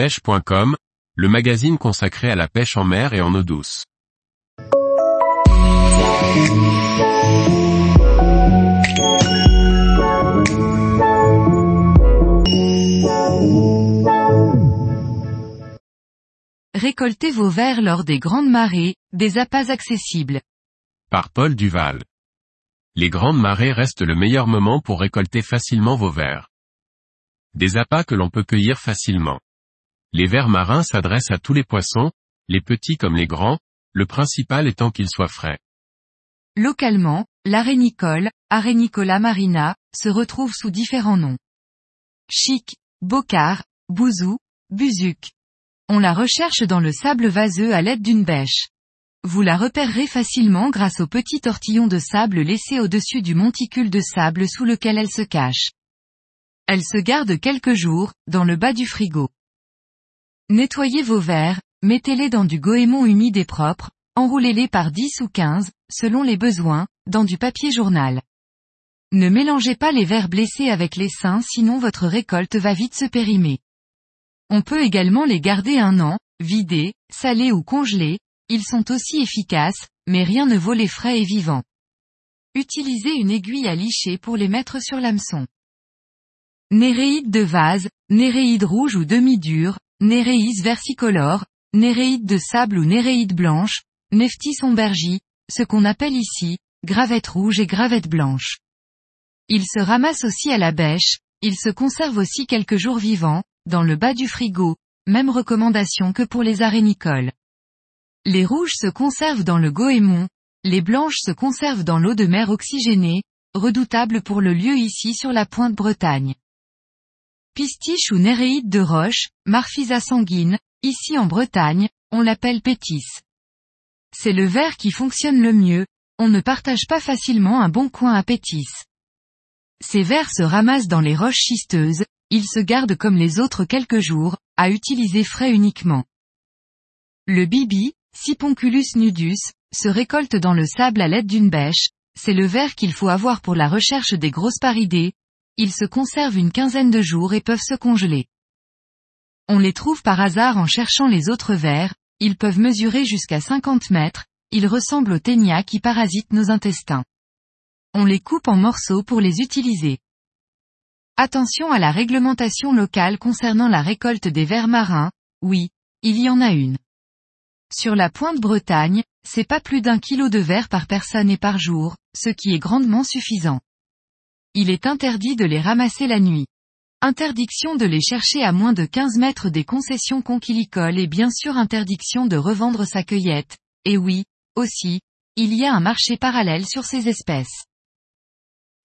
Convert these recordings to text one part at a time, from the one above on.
pêche.com, le magazine consacré à la pêche en mer et en eau douce. Récoltez vos vers lors des grandes marées, des appâts accessibles. Par Paul Duval. Les grandes marées restent le meilleur moment pour récolter facilement vos vers. Des appâts que l'on peut cueillir facilement. Les vers marins s'adressent à tous les poissons, les petits comme les grands, le principal étant qu'ils soient frais. Localement, l'arénicole, Arenicola marina, se retrouve sous différents noms. Chic, bocard, bouzou, buzuc. On la recherche dans le sable vaseux à l'aide d'une bêche. Vous la repérerez facilement grâce au petit tortillon de sable laissé au-dessus du monticule de sable sous lequel elle se cache. Elle se garde quelques jours, dans le bas du frigo. Nettoyez vos verres, mettez-les dans du goémon humide et propre, enroulez-les par 10 ou 15, selon les besoins, dans du papier journal. Ne mélangez pas les verres blessés avec les seins sinon votre récolte va vite se périmer. On peut également les garder un an, vidés, salés ou congelés, ils sont aussi efficaces, mais rien ne vaut les frais et vivants. Utilisez une aiguille à licher pour les mettre sur l'hameçon. Néréide de vase, néréide rouge ou demi-dure, néréis versicolore, néréide de sable ou néréide blanche, Nephthys ombergi, ce qu'on appelle ici, gravette rouge et gravette blanche. Il se ramasse aussi à la bêche, il se conserve aussi quelques jours vivants, dans le bas du frigo, même recommandation que pour les arénicoles. Les rouges se conservent dans le goémon, les blanches se conservent dans l'eau de mer oxygénée, redoutable pour le lieu ici sur la pointe Bretagne. Pistiche ou néréide de roche, Marphisa sanguine, ici en Bretagne, on l'appelle pétis. C'est le verre qui fonctionne le mieux, on ne partage pas facilement un bon coin à pétis. Ces vers se ramassent dans les roches schisteuses, ils se gardent comme les autres quelques jours, à utiliser frais uniquement. Le bibi, Siponculus nudus, se récolte dans le sable à l'aide d'une bêche, c'est le verre qu'il faut avoir pour la recherche des grosses paridées, ils se conservent une quinzaine de jours et peuvent se congeler. On les trouve par hasard en cherchant les autres vers, ils peuvent mesurer jusqu'à 50 mètres, ils ressemblent aux ténias qui parasitent nos intestins. On les coupe en morceaux pour les utiliser. Attention à la réglementation locale concernant la récolte des vers marins, oui, il y en a une. Sur la pointe Bretagne, c'est pas plus d'un kilo de vers par personne et par jour, ce qui est grandement suffisant. Il est interdit de les ramasser la nuit. Interdiction de les chercher à moins de 15 mètres des concessions conquilicoles et bien sûr interdiction de revendre sa cueillette. Et oui, aussi, il y a un marché parallèle sur ces espèces.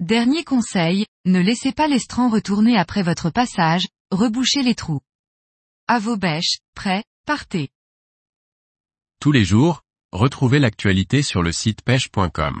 Dernier conseil, ne laissez pas l'estran retourner après votre passage, rebouchez les trous. À vos bêches, prêts, partez. Tous les jours, retrouvez l'actualité sur le site pêche.com.